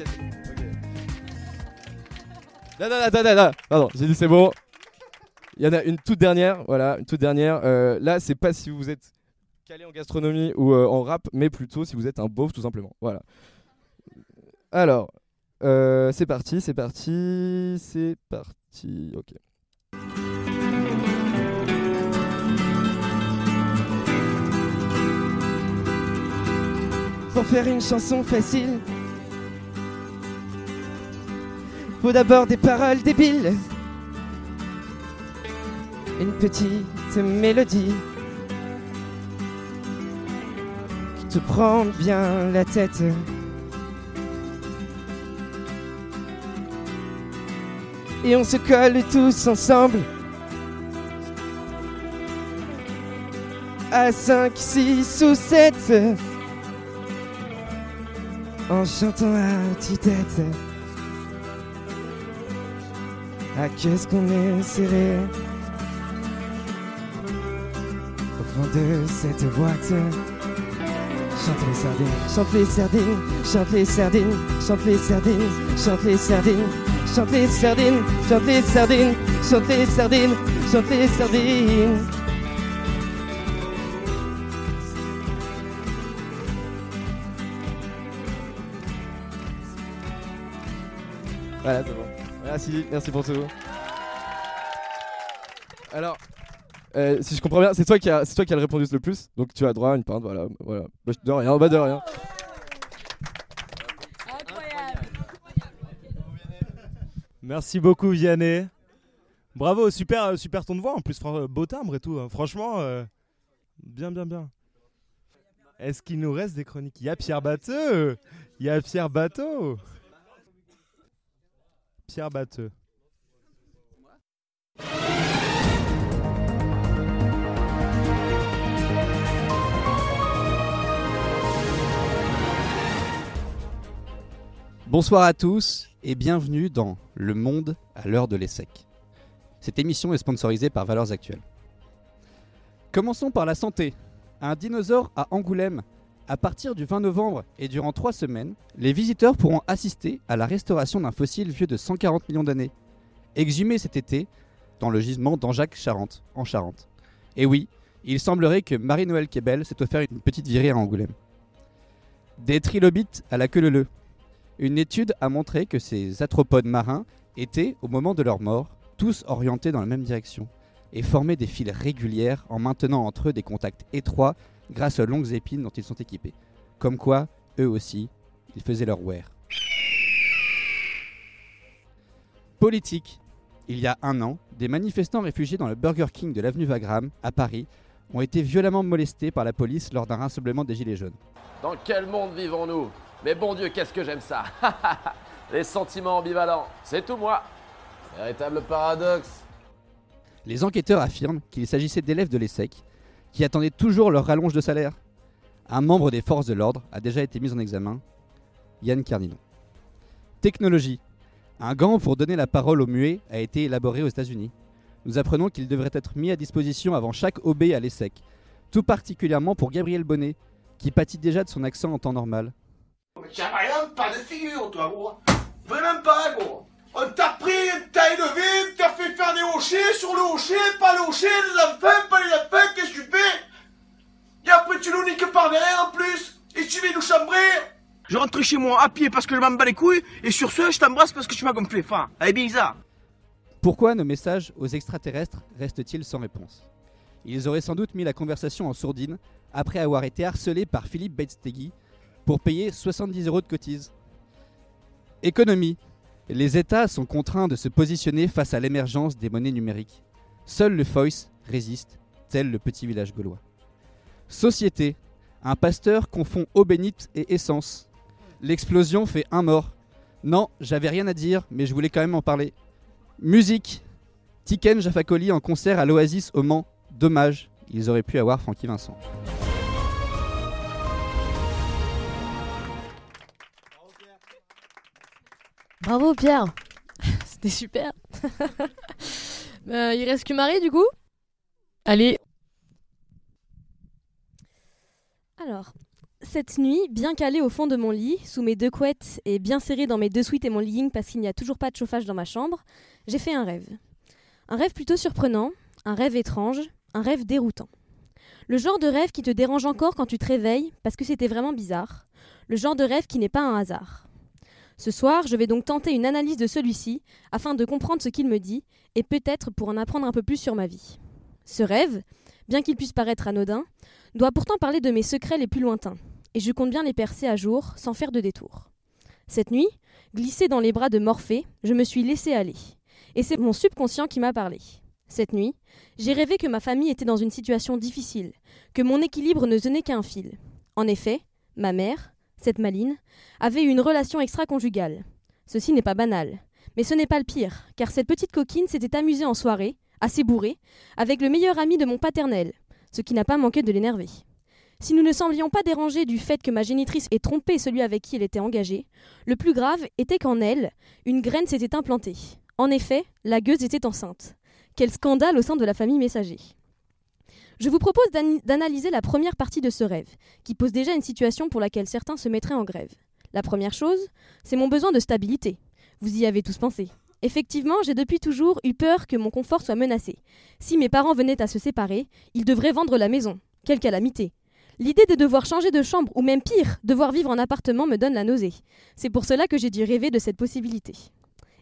Non, non, non, non, non, pardon, j'ai dit c'est bon. Il y en a une toute dernière, voilà, une toute dernière. Euh, là, c'est pas si vous êtes calé en gastronomie ou euh, en rap, mais plutôt si vous êtes un beauf, tout simplement. Voilà. Alors, euh, c'est parti, c'est parti, c'est parti. Ok. Pour faire une chanson facile, faut d'abord des paroles débiles, une petite mélodie qui te prend bien la tête. Et on se colle tous ensemble à 5, 6 ou 7 en chantant à tue-tête. Ah, qu'est-ce qu'on est serré au fond de cette boîte. Chante les sardines, chante les sardines, chante les sardines, chante les sardines, chante les sardines, chante les sardines, chante les sardines, chante les sardines, chante les sardines. Voilà, c'est bon. Merci, merci pour tout. Alors, euh, si je comprends bien, c'est toi qui a, c'est toi qui a le répondu le plus, donc tu as droit à une pinte, voilà, voilà. Bah, de rien, bah de rien. Merci beaucoup Vianney. Bravo, super, euh, super ton de voix en plus, fran- beau timbre et tout. hein. Franchement, euh, bien, bien, bien. Est-ce qu'il nous reste des chroniques? Il y a Pierre Batteux Il y a Pierre Bateau Pierre Batteux. Bonsoir à tous et bienvenue dans Le Monde à l'heure de l'ESSEC. Cette émission est sponsorisée par Valeurs Actuelles. Commençons par la santé. Un dinosaure à Angoulême. À partir du 20 novembre et durant trois semaines, les visiteurs pourront assister à la restauration d'un fossile vieux de 140 millions d'années, exhumé cet été dans le gisement d'Anjac-Charente, en Charente. Et oui, il semblerait que Marie-Noël Kebel s'est offert une petite virée à Angoulême. Des trilobites à la queue leu Une étude a montré que ces arthropodes marins étaient, au moment de leur mort, tous orientés dans la même direction et formaient des files régulières en maintenant entre eux des contacts étroits grâce aux longues épines dont ils sont équipés. Comme quoi, eux aussi, ils faisaient leur wear. Politique. Il y a un an, des manifestants réfugiés dans le Burger King de l'avenue Wagram, à Paris, ont été violemment molestés par la police lors d'un rassemblement des Gilets jaunes. Dans quel monde vivons-nous? Mais bon Dieu, qu'est-ce que j'aime ça Les sentiments ambivalents, c'est tout moi Véritable paradoxe. Les enquêteurs affirment qu'il s'agissait d'élèves de l'ESSEC qui attendaient toujours leur rallonge de salaire. Un membre des forces de l'ordre a déjà été mis en examen, Yann Carninon. Technologie. Un gant pour donner la parole aux muets a été élaboré aux États-Unis. Nous apprenons qu'il devrait être mis à disposition avant chaque OB à l'ESSEC, tout particulièrement pour Gabriel Bonnet, qui pâtit déjà de son accent en temps normal. Mais tu as rien, pas de figure, toi, gros. Vraiment pas, gros. On t'a pris une taille de vide, t'as fait faire des hochets sur le hochet, pas le hochet, les enfants, pas les enfants, qu'est-ce que tu fais? Et après, tu nous niques par derrière en plus, et tu viens nous chambrer. Je rentre chez moi à pied parce que je m'en bats les couilles, et sur ce, je t'embrasse parce que tu m'as gonflé. Enfin, elle est bizarre. Pourquoi nos messages aux extraterrestres restent-ils sans réponse? Ils auraient sans doute mis la conversation en sourdine après avoir été harcelés par Philippe Beitstegui pour payer 70 euros de cotise. Économie. Les États sont contraints de se positionner face à l'émergence des monnaies numériques. Seul le Foice résiste, tel le petit village gaulois. Société. Un pasteur confond eau bénite et essence. L'explosion fait un mort. Non, j'avais rien à dire, mais je voulais quand même en parler. Musique. Tiken Jafakoli en concert à l'Oasis au Mans. Dommage, ils auraient pu avoir Francky Vincent. Bravo Pierre C'était super Euh, Il reste que Marie du coup Allez Alors, cette nuit, bien calée au fond de mon lit, sous mes deux couettes et bien serrée dans mes deux suites et mon legging parce qu'il n'y a toujours pas de chauffage dans ma chambre, j'ai fait un rêve. Un rêve plutôt surprenant, un rêve étrange, un rêve déroutant. Le genre de rêve qui te dérange encore quand tu te réveilles parce que c'était vraiment bizarre. Le genre de rêve qui n'est pas un hasard. Ce soir, je vais donc tenter une analyse de celui-ci afin de comprendre ce qu'il me dit et peut-être pour en apprendre un peu plus sur ma vie. Ce rêve, bien qu'il puisse paraître anodin, doit pourtant parler de mes secrets les plus lointains, et je compte bien les percer à jour sans faire de détour. Cette nuit, glissée dans les bras de Morphée, je me suis laissée aller, et c'est mon subconscient qui m'a parlé. Cette nuit, j'ai rêvé que ma famille était dans une situation difficile, que mon équilibre ne tenait qu'à un fil. En effet, ma mère, cette maline, avait une relation extra-conjugale. Ceci n'est pas banal, mais ce n'est pas le pire, car cette petite coquine s'était amusée en soirée, assez bourrée, avec le meilleur ami de mon paternel, ce qui n'a pas manqué de l'énerver. Si nous ne semblions pas dérangés du fait que ma génitrice ait trompé celui avec qui elle était engagée, le plus grave était qu'en elle, une graine s'était implantée. En effet, la gueuse était enceinte. Quel scandale au sein de la famille messager. Je vous propose d'an- d'analyser la première partie de ce rêve, qui pose déjà une situation pour laquelle certains se mettraient en grève. La première chose, c'est mon besoin de stabilité. Vous y avez tous pensé. Effectivement, j'ai depuis toujours eu peur que mon confort soit menacé. Si mes parents venaient à se séparer, ils devraient vendre la maison. Quelle calamité. L'idée de devoir changer de chambre, ou même pire, devoir vivre en appartement me donne la nausée. C'est pour cela que j'ai dû rêver de cette possibilité.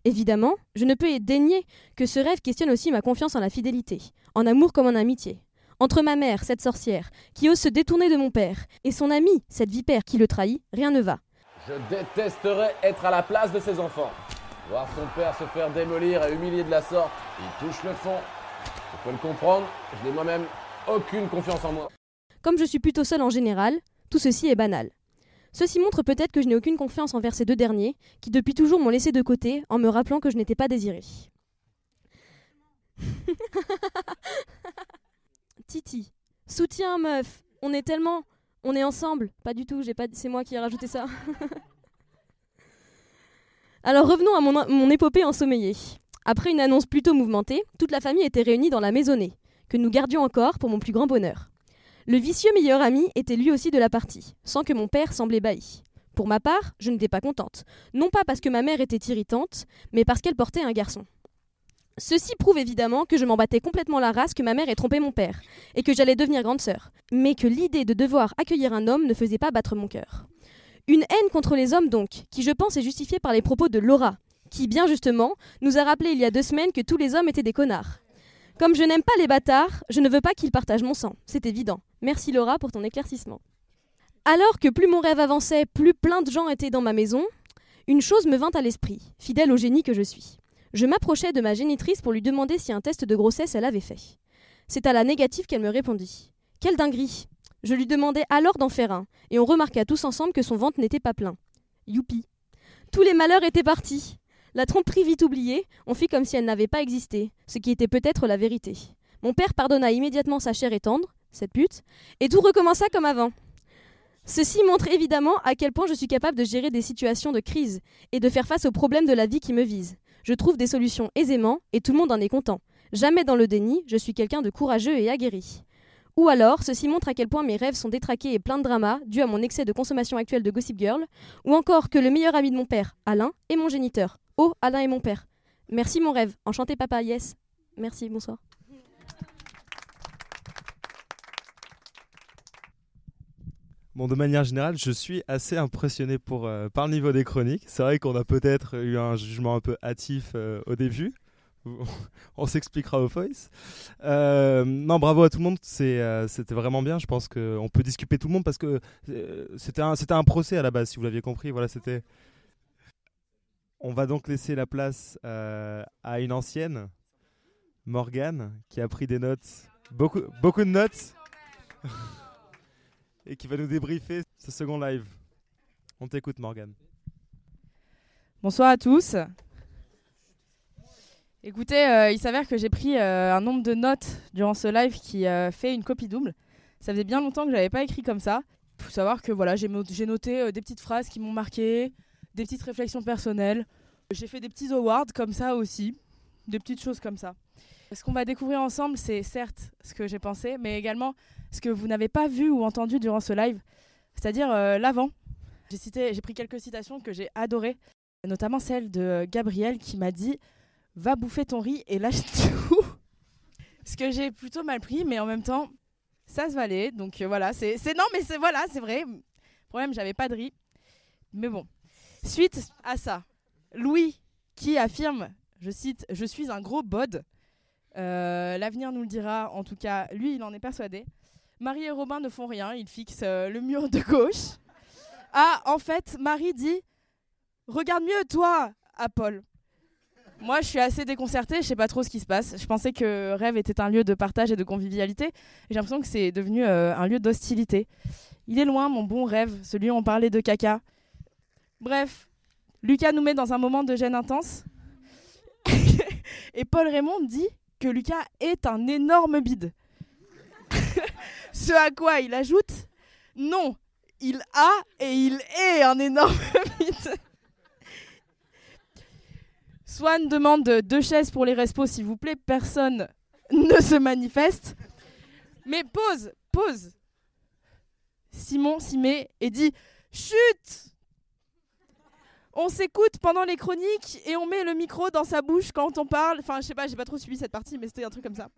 Évidemment, je ne peux dénier que ce rêve questionne aussi ma confiance en la fidélité, en amour comme en amitié. Entre ma mère, cette sorcière, qui ose se détourner de mon père, et son ami, cette vipère qui le trahit, rien ne va. Je détesterais être à la place de ces enfants. Voir son père se faire démolir et humilier de la sorte, il touche le fond. Je peux le comprendre, je n'ai moi-même aucune confiance en moi. Comme je suis plutôt seule en général, tout ceci est banal. Ceci montre peut-être que je n'ai aucune confiance envers ces deux derniers, qui depuis toujours m'ont laissé de côté en me rappelant que je n'étais pas désirée. Titi, soutien meuf, on est tellement, on est ensemble. Pas du tout, j'ai pas, c'est moi qui ai rajouté ça. Alors revenons à mon, mon épopée ensommeillée. Après une annonce plutôt mouvementée, toute la famille était réunie dans la maisonnée, que nous gardions encore pour mon plus grand bonheur. Le vicieux meilleur ami était lui aussi de la partie, sans que mon père semblait bailli. Pour ma part, je n'étais pas contente, non pas parce que ma mère était irritante, mais parce qu'elle portait un garçon. Ceci prouve évidemment que je m'en battais complètement la race que ma mère ait trompé mon père, et que j'allais devenir grande sœur, mais que l'idée de devoir accueillir un homme ne faisait pas battre mon cœur. Une haine contre les hommes donc, qui je pense est justifiée par les propos de Laura, qui bien justement nous a rappelé il y a deux semaines que tous les hommes étaient des connards. Comme je n'aime pas les bâtards, je ne veux pas qu'ils partagent mon sang, c'est évident. Merci Laura pour ton éclaircissement. Alors que plus mon rêve avançait, plus plein de gens étaient dans ma maison, une chose me vint à l'esprit, fidèle au génie que je suis. Je m'approchai de ma génitrice pour lui demander si un test de grossesse elle avait fait. C'est à la négative qu'elle me répondit. Quelle dinguerie Je lui demandai alors d'en faire un, et on remarqua tous ensemble que son ventre n'était pas plein. Youpi Tous les malheurs étaient partis La tromperie vite oubliée, on fit comme si elle n'avait pas existé, ce qui était peut-être la vérité. Mon père pardonna immédiatement sa chair et tendre, cette pute, et tout recommença comme avant. Ceci montre évidemment à quel point je suis capable de gérer des situations de crise et de faire face aux problèmes de la vie qui me visent. Je trouve des solutions aisément et tout le monde en est content. Jamais dans le déni, je suis quelqu'un de courageux et aguerri. Ou alors, ceci montre à quel point mes rêves sont détraqués et pleins de drama, dû à mon excès de consommation actuelle de Gossip Girl, ou encore que le meilleur ami de mon père, Alain, est mon géniteur. Oh, Alain est mon père. Merci mon rêve. Enchanté papa, yes. Merci, bonsoir. Bon, de manière générale, je suis assez impressionné euh, par le niveau des chroniques. C'est vrai qu'on a peut-être eu un jugement un peu hâtif euh, au début. On s'expliquera au voice. Euh, non, bravo à tout le monde. C'était vraiment bien. Je pense qu'on peut discuter tout le monde parce que c'était un, un procès à la base, si vous l'aviez compris. Voilà, c'était. On va donc laisser la place à une ancienne, Morgane, qui a pris des notes, beaucoup, beaucoup de notes et qui va nous débriefer ce second live. On t'écoute, Morgane. Bonsoir à tous. Écoutez, euh, il s'avère que j'ai pris euh, un nombre de notes durant ce live qui euh, fait une copie double. Ça faisait bien longtemps que je n'avais pas écrit comme ça. Il faut savoir que voilà, j'ai noté des petites phrases qui m'ont marqué, des petites réflexions personnelles. J'ai fait des petits awards comme ça aussi, des petites choses comme ça. Ce qu'on va découvrir ensemble, c'est certes ce que j'ai pensé, mais également ce que vous n'avez pas vu ou entendu durant ce live, c'est-à-dire euh, l'avant. J'ai cité, j'ai pris quelques citations que j'ai adorées, notamment celle de Gabriel qui m'a dit "Va bouffer ton riz et lâche tout." ce que j'ai plutôt mal pris, mais en même temps, ça se valait. Donc euh, voilà, c'est, non, mais c'est voilà, c'est vrai. Problème, j'avais pas de riz, mais bon. Suite à ça, Louis qui affirme, je cite, "Je suis un gros bod." Euh, l'avenir nous le dira, en tout cas, lui, il en est persuadé. Marie et Robin ne font rien, ils fixent euh, le mur de gauche. Ah, en fait, Marie dit Regarde mieux, toi, à Paul. Moi, je suis assez déconcertée, je sais pas trop ce qui se passe. Je pensais que Rêve était un lieu de partage et de convivialité. J'ai l'impression que c'est devenu euh, un lieu d'hostilité. Il est loin, mon bon rêve, celui où on parlait de caca. Bref, Lucas nous met dans un moment de gêne intense. et Paul Raymond dit que Lucas est un énorme bide. Ce à quoi il ajoute Non, il a et il est un énorme mythe. Swan demande deux chaises pour les respos, s'il vous plaît. Personne ne se manifeste. Mais pause, pause. Simon s'y met et dit Chut On s'écoute pendant les chroniques et on met le micro dans sa bouche quand on parle. Enfin, je sais pas, j'ai pas trop suivi cette partie, mais c'était un truc comme ça.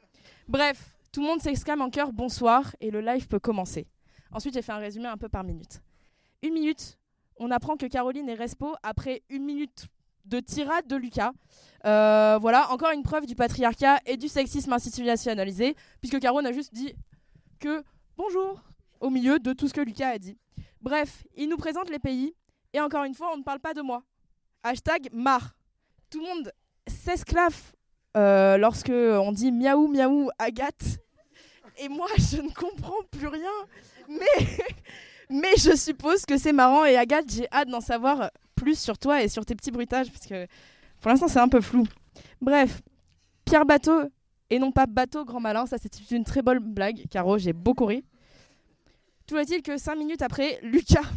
Bref, tout le monde s'exclame en chœur bonsoir et le live peut commencer. Ensuite, j'ai fait un résumé un peu par minute. Une minute, on apprend que Caroline est respo après une minute de tirade de Lucas. Euh, voilà, encore une preuve du patriarcat et du sexisme institutionnalisé, puisque Caro n'a juste dit que bonjour au milieu de tout ce que Lucas a dit. Bref, il nous présente les pays, et encore une fois, on ne parle pas de moi. Hashtag marre. Tout le monde s'esclave euh, lorsque on dit miaou miaou Agathe. Et moi, je ne comprends plus rien. Mais, mais je suppose que c'est marrant. Et Agathe, j'ai hâte d'en savoir plus sur toi et sur tes petits bruitages, parce que pour l'instant, c'est un peu flou. Bref, Pierre Bateau, et non pas Bateau Grand Malin, ça c'est une très bonne blague, Caro, j'ai beaucoup ri. Tout est-il que cinq minutes après, Lucas,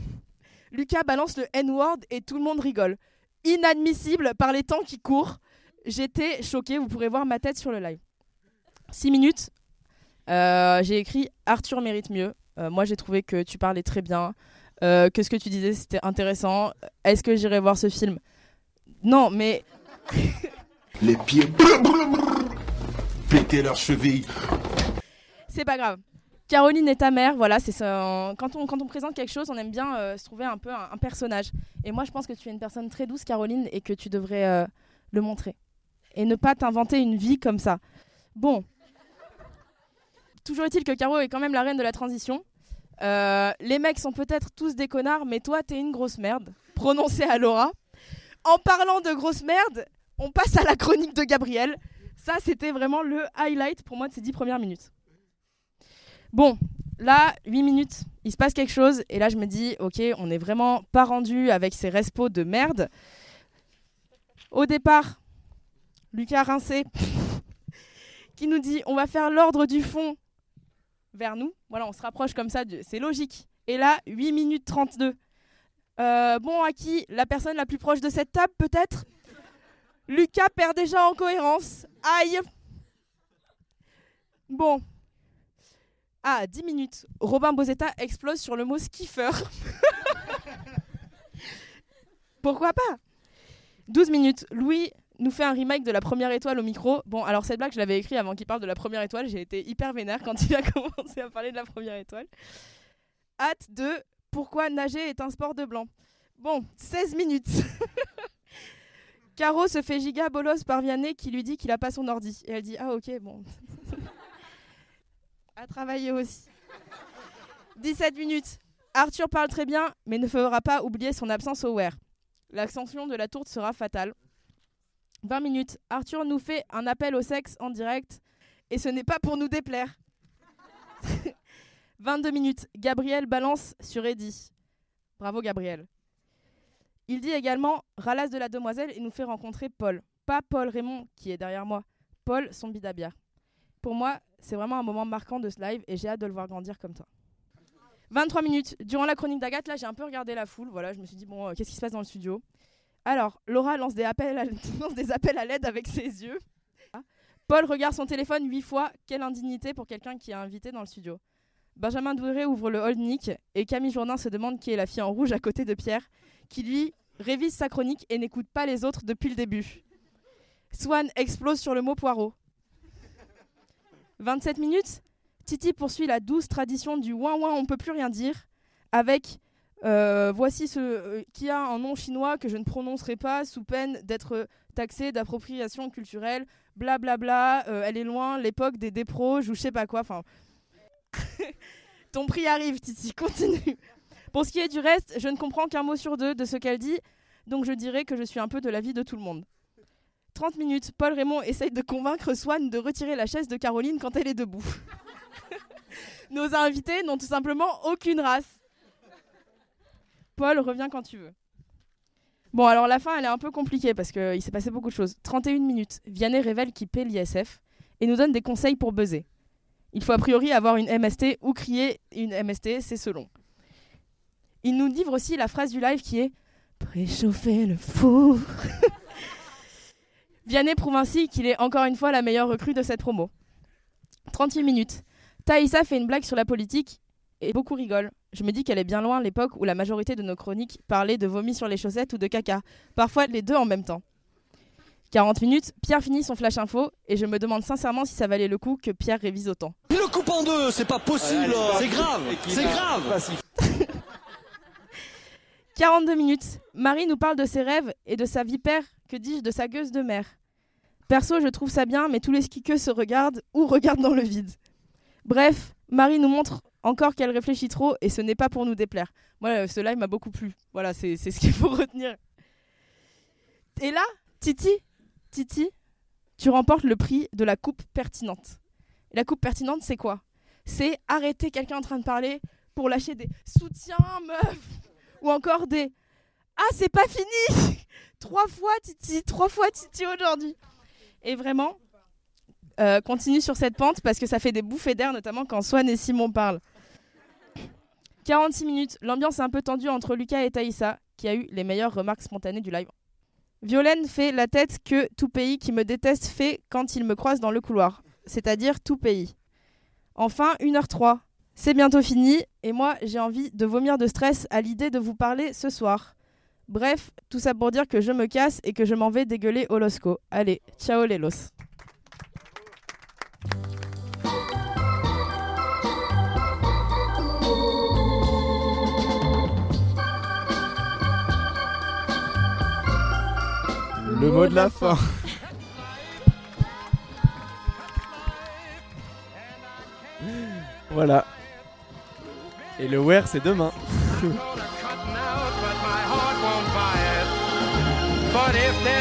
Lucas balance le N-word et tout le monde rigole. Inadmissible par les temps qui courent. J'étais choquée, vous pourrez voir ma tête sur le live. Six minutes, euh, j'ai écrit Arthur mérite mieux. Euh, moi, j'ai trouvé que tu parlais très bien, euh, que ce que tu disais c'était intéressant. Est-ce que j'irai voir ce film Non, mais Les pieds. Péter leurs chevilles. c'est pas grave. Caroline est ta mère, voilà, c'est ça. Quand on, présente quelque chose, on aime bien euh, se trouver un peu un, un personnage. Et moi, je pense que tu es une personne très douce, Caroline, et que tu devrais euh, le montrer. Et ne pas t'inventer une vie comme ça. Bon. Toujours est-il que Caro est quand même la reine de la transition. Euh, les mecs sont peut-être tous des connards, mais toi, t'es une grosse merde. Prononcé à Laura. En parlant de grosse merde, on passe à la chronique de Gabriel. Ça, c'était vraiment le highlight pour moi de ces dix premières minutes. Bon, là, 8 minutes, il se passe quelque chose, et là je me dis, ok, on n'est vraiment pas rendu avec ces respos de merde. Au départ, Lucas Rincé, qui nous dit, on va faire l'ordre du fond vers nous. Voilà, on se rapproche comme ça, c'est logique. Et là, 8 minutes 32. Euh, bon, à qui La personne la plus proche de cette table, peut-être? Lucas perd déjà en cohérence. Aïe Bon, ah, 10 minutes. Robin Bozetta explose sur le mot skiffer. Pourquoi pas? 12 minutes. Louis nous fait un remake de la première étoile au micro. Bon, alors cette blague, je l'avais écrit avant qu'il parle de la première étoile. J'ai été hyper vénère quand il a commencé à parler de la première étoile. Hâte de Pourquoi nager est un sport de blanc. Bon, 16 minutes. Caro se fait giga bolos par Vianney qui lui dit qu'il a pas son ordi. Et elle dit Ah, ok, bon. À travailler aussi. 17 minutes. Arthur parle très bien, mais ne fera pas oublier son absence au wear. L'ascension de la tourte sera fatale. 20 minutes. Arthur nous fait un appel au sexe en direct, et ce n'est pas pour nous déplaire. 22 minutes. Gabriel balance sur Eddie. Bravo Gabriel. Il dit également ralasse de la demoiselle et nous fait rencontrer Paul. Pas Paul Raymond qui est derrière moi. Paul, son bidabière. Pour moi, c'est vraiment un moment marquant de ce live et j'ai hâte de le voir grandir comme toi. 23 minutes. Durant la chronique d'Agathe, là, j'ai un peu regardé la foule. Voilà, je me suis dit, bon, euh, qu'est-ce qui se passe dans le studio? Alors, Laura lance des appels à, lance des appels à l'aide avec ses yeux. Paul regarde son téléphone huit fois. Quelle indignité pour quelqu'un qui est invité dans le studio. Benjamin Douéré ouvre le hold Nick et Camille Jourdain se demande qui est la fille en rouge à côté de Pierre, qui lui révise sa chronique et n'écoute pas les autres depuis le début. Swan explose sur le mot poireau. 27 minutes, Titi poursuit la douce tradition du ouin ouin, on peut plus rien dire, avec euh, voici ce euh, qui a un nom chinois que je ne prononcerai pas sous peine d'être taxé d'appropriation culturelle, blablabla, euh, elle est loin, l'époque des déproges ou je sais pas quoi, enfin. Ton prix arrive, Titi, continue. Pour ce qui est du reste, je ne comprends qu'un mot sur deux de ce qu'elle dit, donc je dirais que je suis un peu de l'avis de tout le monde. 30 minutes, Paul Raymond essaye de convaincre Swan de retirer la chaise de Caroline quand elle est debout. Nos invités n'ont tout simplement aucune race. Paul, reviens quand tu veux. Bon, alors la fin, elle est un peu compliquée parce qu'il s'est passé beaucoup de choses. 31 minutes, Vianney révèle qu'il paie l'ISF et nous donne des conseils pour buzzer. Il faut a priori avoir une MST ou crier une MST, c'est selon. Il nous livre aussi la phrase du live qui est Préchauffer le four. Vianney prouve ainsi qu'il est encore une fois la meilleure recrue de cette promo. 38 minutes. Taïssa fait une blague sur la politique et beaucoup rigolent. Je me dis qu'elle est bien loin l'époque où la majorité de nos chroniques parlaient de vomi sur les chaussettes ou de caca. Parfois les deux en même temps. 40 minutes, Pierre finit son flash info et je me demande sincèrement si ça valait le coup que Pierre révise autant. Il le coupe en deux, c'est pas possible. C'est grave, c'est grave. 42 minutes. Marie nous parle de ses rêves et de sa vipère, que dis-je, de sa gueuse de mer. Perso, je trouve ça bien, mais tous les skiqueux se regardent ou regardent dans le vide. Bref, Marie nous montre encore qu'elle réfléchit trop et ce n'est pas pour nous déplaire. Moi, euh, ce live m'a beaucoup plu. Voilà, c'est ce qu'il faut retenir. Et là, Titi, Titi, tu remportes le prix de la coupe pertinente. La coupe pertinente, c'est quoi? C'est arrêter quelqu'un en train de parler pour lâcher des soutiens, meuf Ou encore des Ah, c'est pas fini Trois fois Titi, trois fois Titi aujourd'hui. Et vraiment, euh, continue sur cette pente parce que ça fait des bouffées d'air, notamment quand Swan et Simon parlent. 46 minutes, l'ambiance est un peu tendue entre Lucas et Thaïsa, qui a eu les meilleures remarques spontanées du live. Violaine fait la tête que tout pays qui me déteste fait quand il me croise dans le couloir, c'est-à-dire tout pays. Enfin, 1h03. C'est bientôt fini, et moi j'ai envie de vomir de stress à l'idée de vous parler ce soir. Bref, tout ça pour dire que je me casse et que je m'en vais dégueuler au Losco. Allez, ciao les los. Le mot de la fin. Voilà. Et le where, c'est demain.